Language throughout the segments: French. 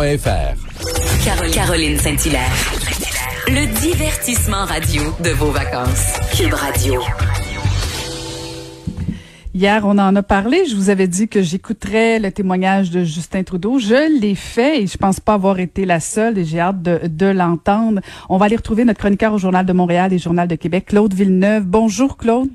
Caroline, Caroline Saint-Hilaire. Le divertissement radio de vos vacances. Cube Radio. Hier, on en a parlé. Je vous avais dit que j'écouterais le témoignage de Justin Trudeau. Je l'ai fait et je pense pas avoir été la seule et j'ai hâte de, de l'entendre. On va aller retrouver notre chroniqueur au Journal de Montréal et Journal de Québec, Claude Villeneuve. Bonjour, Claude.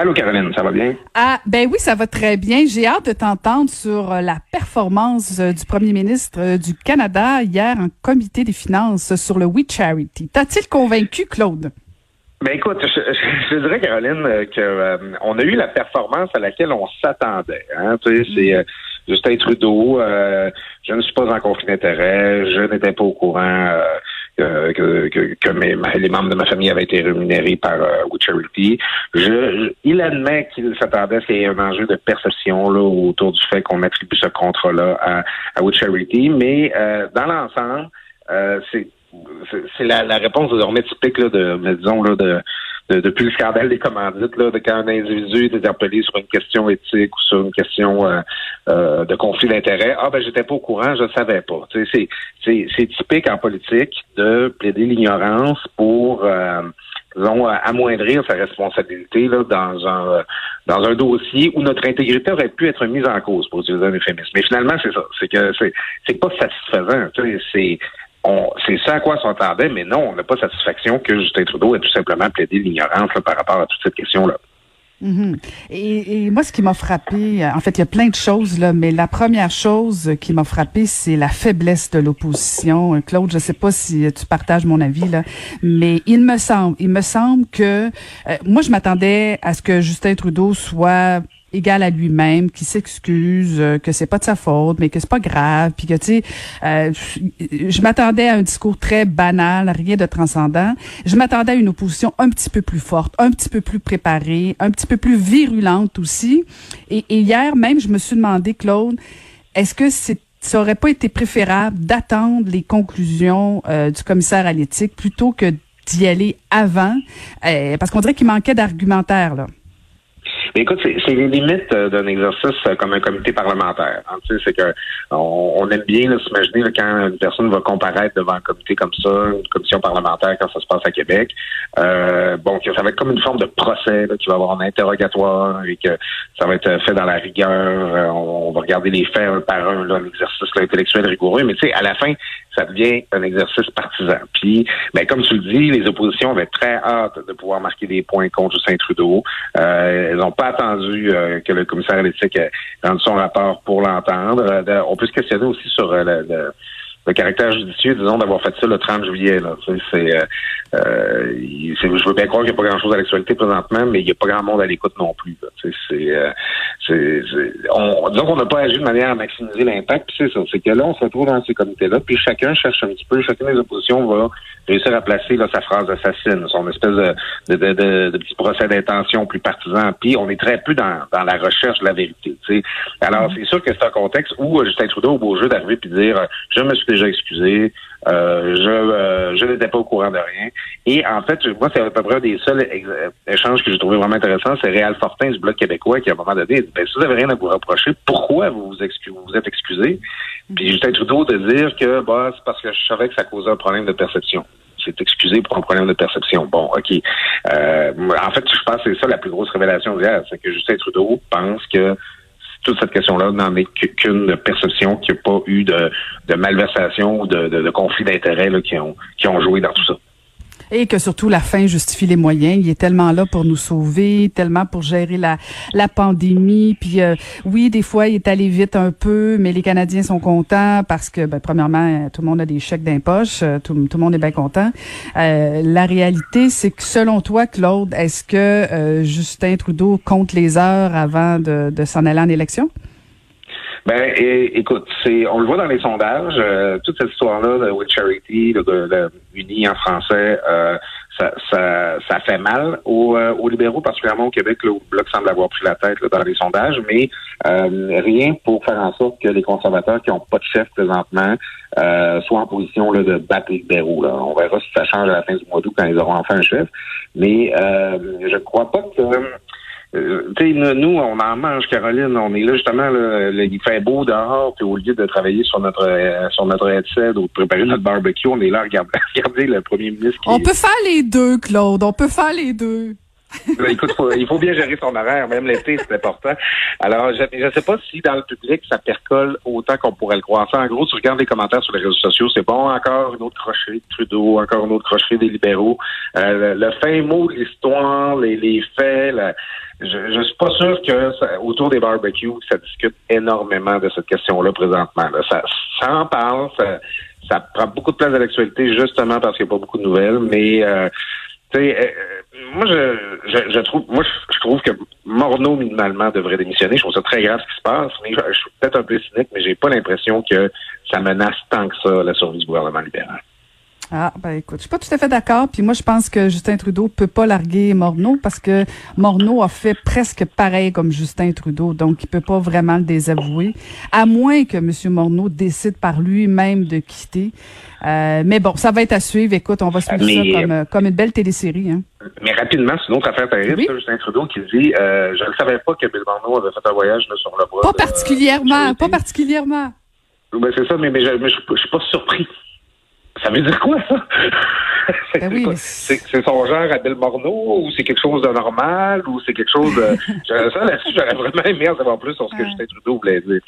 Allô Caroline, ça va bien? Ah, ben oui, ça va très bien. J'ai hâte de t'entendre sur euh, la performance euh, du premier ministre euh, du Canada hier en comité des finances sur le We Charity. T'as-t-il convaincu, Claude? Ben écoute, je, dirais Caroline que on a eu la performance à laquelle on s'attendait. Hein? Tu sais, c'est mm. Justin Trudeau. je ne suis pas en conflit d'intérêt. Je n'étais pas au courant que, que, mes, les membres de ma famille avaient été rémunérés par euh, Charity. Je, il admet qu'il s'attendait à ce qu'il y ait un enjeu de perception là, autour du fait qu'on attribue ce contrat-là à, à Charity, mais euh, dans l'ensemble, euh, c'est c'est la, la, réponse désormais typique là, de, disons, là, de, depuis le scandale des commandites, là, de quand un individu est interpellé sur une question éthique ou sur une question euh, euh, de conflit d'intérêts, ah ben j'étais pas au courant, je savais pas. C'est, c'est, c'est typique en politique de plaider l'ignorance pour euh, disons, amoindrir sa responsabilité là, dans un dans un dossier où notre intégrité aurait pu être mise en cause, pour utiliser un euphémisme. Mais finalement, c'est ça. C'est que c'est, c'est pas satisfaisant. C'est c'est ça à quoi on s'entendait, mais non, on n'a pas satisfaction que Justin Trudeau ait tout simplement plaidé l'ignorance par rapport à toute cette question-là. Mm-hmm. et, moi, ce qui m'a frappé, en fait, il y a plein de choses là, mais la première chose qui m'a frappé, c'est la faiblesse de l'opposition. Claude, je sais pas si tu partages mon avis là, mais il me semble, il me semble que euh, moi, je m'attendais à ce que Justin Trudeau soit égal à lui-même, qui s'excuse, euh, que c'est pas de sa faute, mais que c'est pas grave, puis que tu sais, euh, je m'attendais à un discours très banal, rien de transcendant. Je m'attendais à une opposition un petit peu plus forte, un petit peu plus préparée, un petit peu plus virulente aussi. Et, hier même, je me suis demandé, Claude, est-ce que c'est ça aurait pas été préférable d'attendre les conclusions euh, du commissaire à l'éthique plutôt que d'y aller avant, parce qu'on dirait qu'il manquait d'argumentaire là. Mais écoute, c'est les limites euh, d'un exercice euh, comme un comité parlementaire. Hein, c'est que on, aime bien s'imaginer quand une personne va comparaître devant un comité comme ça, une commission parlementaire quand ça se passe à Québec. Euh, bon, que ça va être comme une forme de procès, là, qui va avoir un interrogatoire et que ça va être fait dans la rigueur. Euh, on, va regarder les faits un par un, là, un exercice intellectuel rigoureux. Mais tu sais, à la fin, ça devient un exercice partisan. Puis, ben, comme tu le dis, les oppositions avaient très hâte de pouvoir marquer des points contre Justin Trudeau. Euh, elles n'ont pas attendu euh, que le commissaire à l'éthique rendu son rapport pour l'entendre. Euh, on peut se questionner aussi sur le, le caractère judicieux, disons, d'avoir fait ça le 30 juillet. Là. C'est, euh, euh je veux bien croire qu'il n'y a pas grand-chose à l'actualité présentement, mais il n'y a pas grand monde à l'écoute non plus. C'est, euh, c'est, on, disons qu'on n'a pas agi de manière à maximiser l'impact. Puis c'est ça, c'est que là, on se retrouve dans ces comités-là, puis chacun cherche un petit peu, chacune des oppositions va réussir à placer là, sa phrase assassine, son espèce de, de, de, de, petit procès d'intention plus partisan. Puis on est très peu dans, dans la recherche de la vérité. Alors, mm-hmm. c'est sûr que c'est un contexte où Justin Trudeau au beau jeu d'arriver puis dire je me suis déjà excusé, euh, je, euh, je n'étais pas au courant de rien. Et en fait, moi, c'est à peu près un des seuls échanges que j'ai trouvé vraiment intéressant. C'est Réal Fortin du Bloc québécois qui, à un moment donné, dit, ben, si vous avez rien à vous reprocher, pourquoi vous vous, vous êtes excusé? Puis Justin Trudeau de dire que bah, c'est parce que je savais que ça causait un problème de perception c'est excusé pour un problème de perception. Bon, OK. Euh, en fait, je pense que c'est ça la plus grosse révélation d'hier, c'est que Justin Trudeau pense que toute cette question-là n'en est qu'une perception qu'il n'y a pas eu de, malversation ou de, conflit d'intérêts qui ont, qui ont joué dans tout ça. Et que surtout la fin justifie les moyens. Il est tellement là pour nous sauver, tellement pour gérer la, la pandémie. Puis euh, oui, des fois, il est allé vite un peu, mais les Canadiens sont contents parce que, ben, premièrement, tout le monde a des chèques d'impoche, euh, tout, tout, le monde est bien content. Euh, la réalité, c'est que selon toi, Claude, est-ce que Justin Trudeau compte les heures avant de, de s'en aller en élection? Ben, écoute, c'est, on le voit dans les sondages, euh, toute cette histoire-là de With Charity, de, de, Uni en français, euh, ça, ça, ça, fait mal aux, euh, aux, libéraux, particulièrement au Québec, là, le Bloc semble avoir pris la tête dans les sondages, mais rien pour faire en sorte que les conservateurs qui n'ont pas de chef présentement soient en position là, de battre les libéraux. Là. On verra si ça change à la fin du mois d'août quand ils auront enfin un chef. Mais je crois pas que euh, nous, on en mange, Caroline. On est là justement, là, il fait beau dehors, puis au lieu de travailler sur notre euh, sur notre headset ou de préparer notre barbecue, on est là à regarder, le premier ministre. on peut faire les deux, Claude. On peut faire les deux. Ben, écoute, il faut bien gérer son horaire, même l'été, c'est important. Alors, je ne sais pas si dans le public, ça percole autant qu'on pourrait le croire. en gros, tu regardes les commentaires sur les réseaux sociaux, c'est bon, encore une autre crocherie de Trudeau, encore une autre crocherie des libéraux. Euh, le, fin mot de l'histoire, les, faits, je, je suis pas sûr que autour des barbecues, ça discute énormément de cette question-là présentement. Ça, ça en parle, ça, ça prend beaucoup de place à l'actualité justement parce qu'il n'y a pas beaucoup de nouvelles, mais euh, euh, moi, je, je, trouve, moi, je, trouve que Morneau, minimalement, devrait démissionner. Je trouve ça très grave ce qui se passe, mais je, suis peut-être un peu cynique, mais j'ai pas l'impression que ça menace tant que ça la survie du gouvernement libéral. Ah, ben écoute, je suis pas tout à fait d'accord. Puis moi, je pense que Justin Trudeau peut pas larguer Morneau parce que Morneau a fait presque pareil comme Justin Trudeau, donc il peut pas vraiment le désavouer, à moins que M. Morneau décide par lui-même de quitter. Euh, mais bon, ça va être à suivre. Écoute, on va suivre ça comme, comme une belle télésérie. Hein. Mais rapidement, c'est une autre affaire terrible, Justin Trudeau qui dit euh, Je ne savais pas que Bill Morneau avait fait un voyage sur le bras. Pas particulièrement, pas particulièrement. Ben, c'est ça, mais, mais, je, ne suis pas surpris. Ça veut dire quoi, ça? Ben c'est son genre à Bill Morneau ou c'est quelque chose de normal ou c'est quelque chose de. ça, là-dessus, j'aurais vraiment aimé en savoir plus sur ce que Justin Trudeau voulait dire.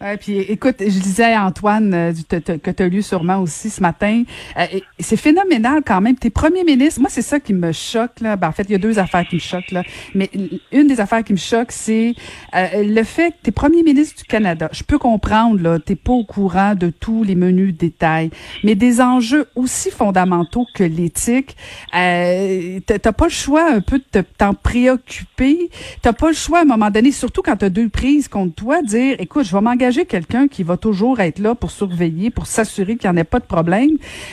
Ouais, puis écoute, je disais à Antoine euh, que tu as lu sûrement aussi ce matin, euh, c'est phénoménal quand même. Tes premiers ministres, moi c'est ça qui me choque là. Ben, en fait, il y a deux affaires qui me choquent là, mais une des affaires qui me choque, c'est euh, le fait que tes premiers ministres du Canada. Je peux comprendre là, t'es pas au courant de tous les menus détails, mais des enjeux aussi fondamentaux que l'éthique, euh, t'as pas le choix un peu de t'en préoccuper. T'as pas le choix à un moment donné, surtout quand t'as deux prises contre toi, dire, écoute, je vais m'engager quelqu'un qui va toujours être là pour surveiller, pour s'assurer qu'il n'y en ait pas de problème.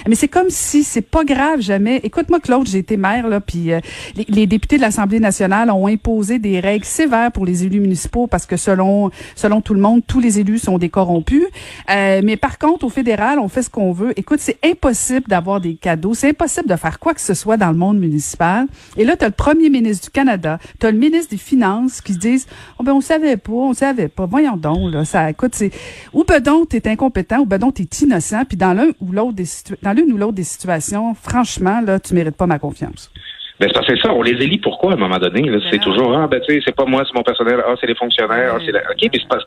Mais c'est comme si c'est pas grave jamais. Écoute-moi, Claude, j'ai été maire, là, puis euh, les, députés de l'Assemblée nationale ont imposé des règles sévères pour les élus municipaux parce que selon selon tout le monde, tous les élus sont des corrompus. Euh, mais par contre, au fédéral, on fait ce qu'on veut. Écoute, c'est impossible d'avoir des cadeaux. C'est impossible de faire quoi que ce soit dans le monde municipal. Et là, tu as le premier ministre du Canada, tu as le ministre des Finances qui disent, oh ben on savait pas, on savait pas. Voyons donc, là, ça, écoute, c'est ou ben donc t'es incompétent, ou ben donc t'es innocent, puis dans l'un ou l'autre des dans l'une ou l'autre des situations, franchement là, tu mérites pas ma confiance. Ben c'est ça, on les élit pourquoi à un moment donné C'est ben toujours ah ben tu sais c'est pas moi, c'est mon personnel, ah c'est les fonctionnaires, ah, c'est la... ok mais c'est pas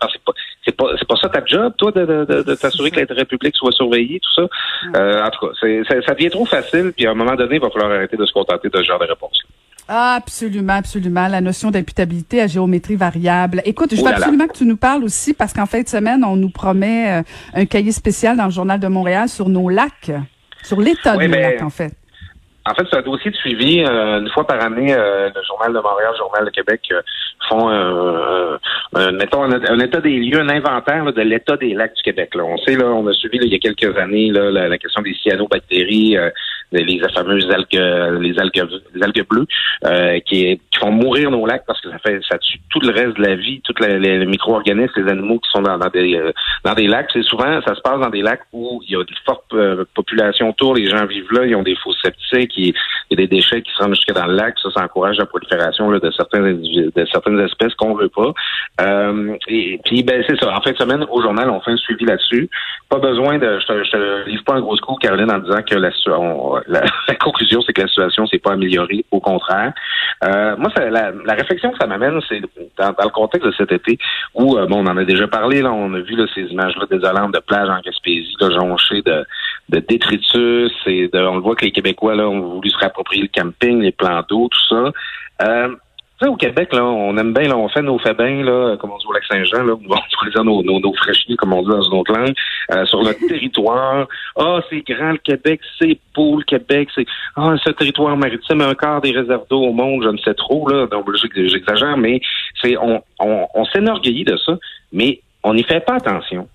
c'est pas c'est pas ça ta job toi de de, de, t'assurer que l'intérêt public soit surveillé tout ça. Euh, en tout cas, ça, ça devient trop facile puis à un moment donné il va falloir arrêter de se contenter de ce genre de réponse. -là. Absolument, absolument. La notion d'imputabilité à géométrie variable. Écoute, je veux absolument que tu nous parles aussi parce qu'en fin de semaine, on nous promet euh, un cahier spécial dans le Journal de Montréal sur nos lacs, sur l'état de nos lacs, en fait. En fait, c'est un dossier de suivi. Euh, une fois par année, euh, le Journal de Montréal, le Journal de Québec font, mettons, un, état des lieux, un inventaire de l'état des lacs du Québec. Là. On sait, là, on a suivi il y a quelques années là, la, question des cyanobactéries, les fameuses algues, les algues, les algues bleues, euh, qui, qui, font mourir nos lacs parce que ça fait, ça tue tout le reste de la vie, tous les, micro-organismes, les animaux qui sont dans, dans des, euh, dans des lacs. C'est souvent, ça se passe dans des lacs où il y a une forte euh, population autour, les gens vivent là, ils ont des faux septiques, il, y a des déchets qui se rendent jusqu'à dans le lac, ça, ça encourage la prolifération là, de certains de certaines espèces qu'on veut pas. Euh, et puis ben c'est ça. En fin de semaine, au journal, on fait un suivi là-dessus. Pas besoin de, je te, je te livre pas un gros coup, Caroline, en disant que la, on, la, conclusion, c'est que la situation s'est pas améliorée, au contraire. Euh, moi, la, la, réflexion que ça m'amène, c'est dans, le contexte de cet été où, euh, bon, on en a déjà parlé, là, on a vu là, ces images-là désolantes de plages en Gaspésie, là, jonchées de, de détritus, et de, on le voit que les Québécois là, ont voulu se réapproprier le camping, les plans d'eau, tout ça. Euh, au Québec, là, on aime bien, là, on fait nos faits là, comme on dit au lac Saint-Jean, là, on dire nos, nos, nos comme on dit dans une autre langue, euh, sur notre territoire. Ah, c'est grand le Québec, c'est beau le Québec, c'est ah, ce territoire maritime, un quart des réserves d'eau au monde, je ne sais trop, là, donc j'exagère, mais c'est on, on, on s'enorgueillit de ça, mais on n'y fait pas attention.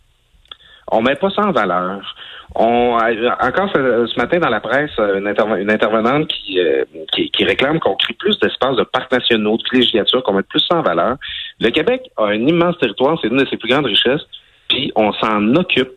On met pas ça en valeur. On, encore ce, matin dans la presse, une, intervenante euh, qui, qui, réclame qu'on crée plus d'espaces de parcs nationaux, de villégiature, qu'on mette plus ça en valeur. Le Québec a un immense territoire, c'est une de ses plus grandes richesses, puis on s'en occupe.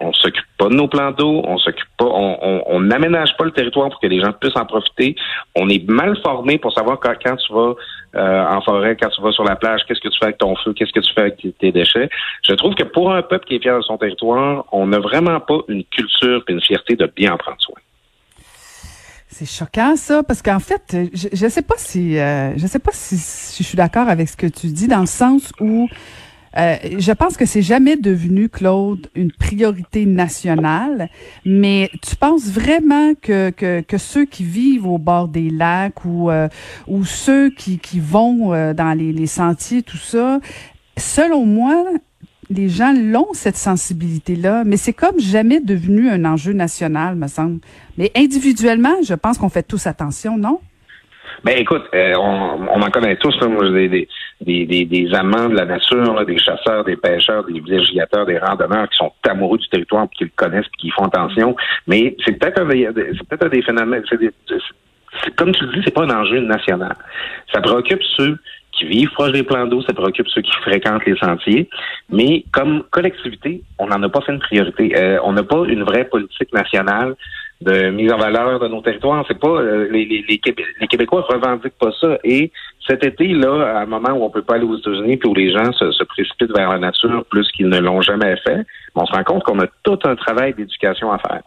On s'occupe pas de nos plans d'eau, on s'occupe pas, on n'aménage pas le territoire pour que les gens puissent en profiter. On est mal formé pour savoir quand, tu vas euh, en forêt, quand tu vas sur la plage, qu'est-ce que tu fais avec ton feu, qu'est-ce que tu fais avec tes déchets. Je trouve que pour un peuple qui est fier de son territoire, on n'a vraiment pas une culture et une fierté de bien en prendre soin. C'est choquant ça, parce qu'en fait, je, je sais pas si, euh, je sais pas si je suis d'accord avec ce que tu dis, dans le sens où euh, je pense que c'est jamais devenu, Claude, une priorité nationale, mais tu penses vraiment que, que, que ceux qui vivent au bord des lacs ou, euh, ou ceux qui, qui vont euh, dans les, les sentiers, tout ça, selon moi, les gens l'ont, cette sensibilité-là, mais c'est comme jamais devenu un enjeu national, me semble. Mais individuellement, je pense qu'on fait tous attention, non? Ben écoute, euh, on, on en connaît tous, là, moi, des, des, des, des, amants de la nature, là, des chasseurs, des pêcheurs, des villégiateurs, des randonneurs qui sont amoureux du territoire, qui le connaissent, qui font attention. Mais c'est peut-être un, peut-être un des phénomènes. C'est comme tu le dis, c'est pas un enjeu national. Ça préoccupe ceux qui vivent proche des plans d'eau, ça préoccupe ceux qui fréquentent les sentiers. Mais comme collectivité, on n'en a pas fait une priorité. Euh, on n'a pas une vraie politique nationale de mise en valeur de nos territoires. C'est pas euh, les, les, les, Québécois revendiquent pas ça. Et cet été, là, à un moment où on peut pas aller aux États-Unis, puis où les gens se, précipitent vers la nature plus qu'ils ne l'ont jamais fait, on se rend compte qu'on a tout un travail d'éducation à faire.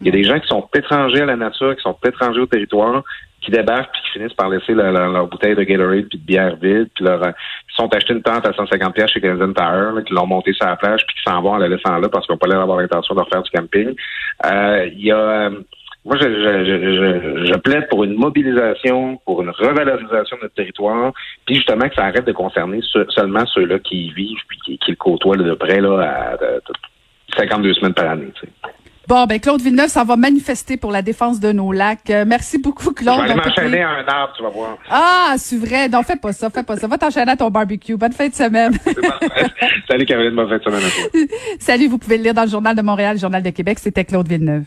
Il y a des gens qui sont étrangers à la nature, qui sont étrangers au territoire, qui débarquent puis qui finissent par laisser leur, bouteille de Gatorade puis de bière vide, puis leur, ils sont achetés une tente à 150 pièces chez Canadian Tire, qui l'ont monté sur la plage puis qui s'en vont en la laissant là parce qu'ils n'ont pas l'air d'avoir l'intention de faire du camping. Euh, il y a euh, moi, je, je, je, je, plaide pour une mobilisation, pour une revalorisation de notre territoire, puis justement que ça arrête de concerner seulement ceux-là qui y vivent puis qui, qui le côtoient de près là, à, 52 semaines par année. Bon, ben Claude Villeneuve, ça va manifester pour la défense de nos lacs. Euh, merci beaucoup, Claude. Je vais m'enchaîner à un arbre, tu vas voir. Ah, c'est vrai. Non, fais pas ça, fais pas ça. Va t'enchaîner à ton barbecue. Bonne fin de semaine. Salut Caroline, bonne fin de semaine à toi. Salut, vous pouvez le lire dans le Journal de Montréal, le Journal de Québec. C'était Claude Villeneuve.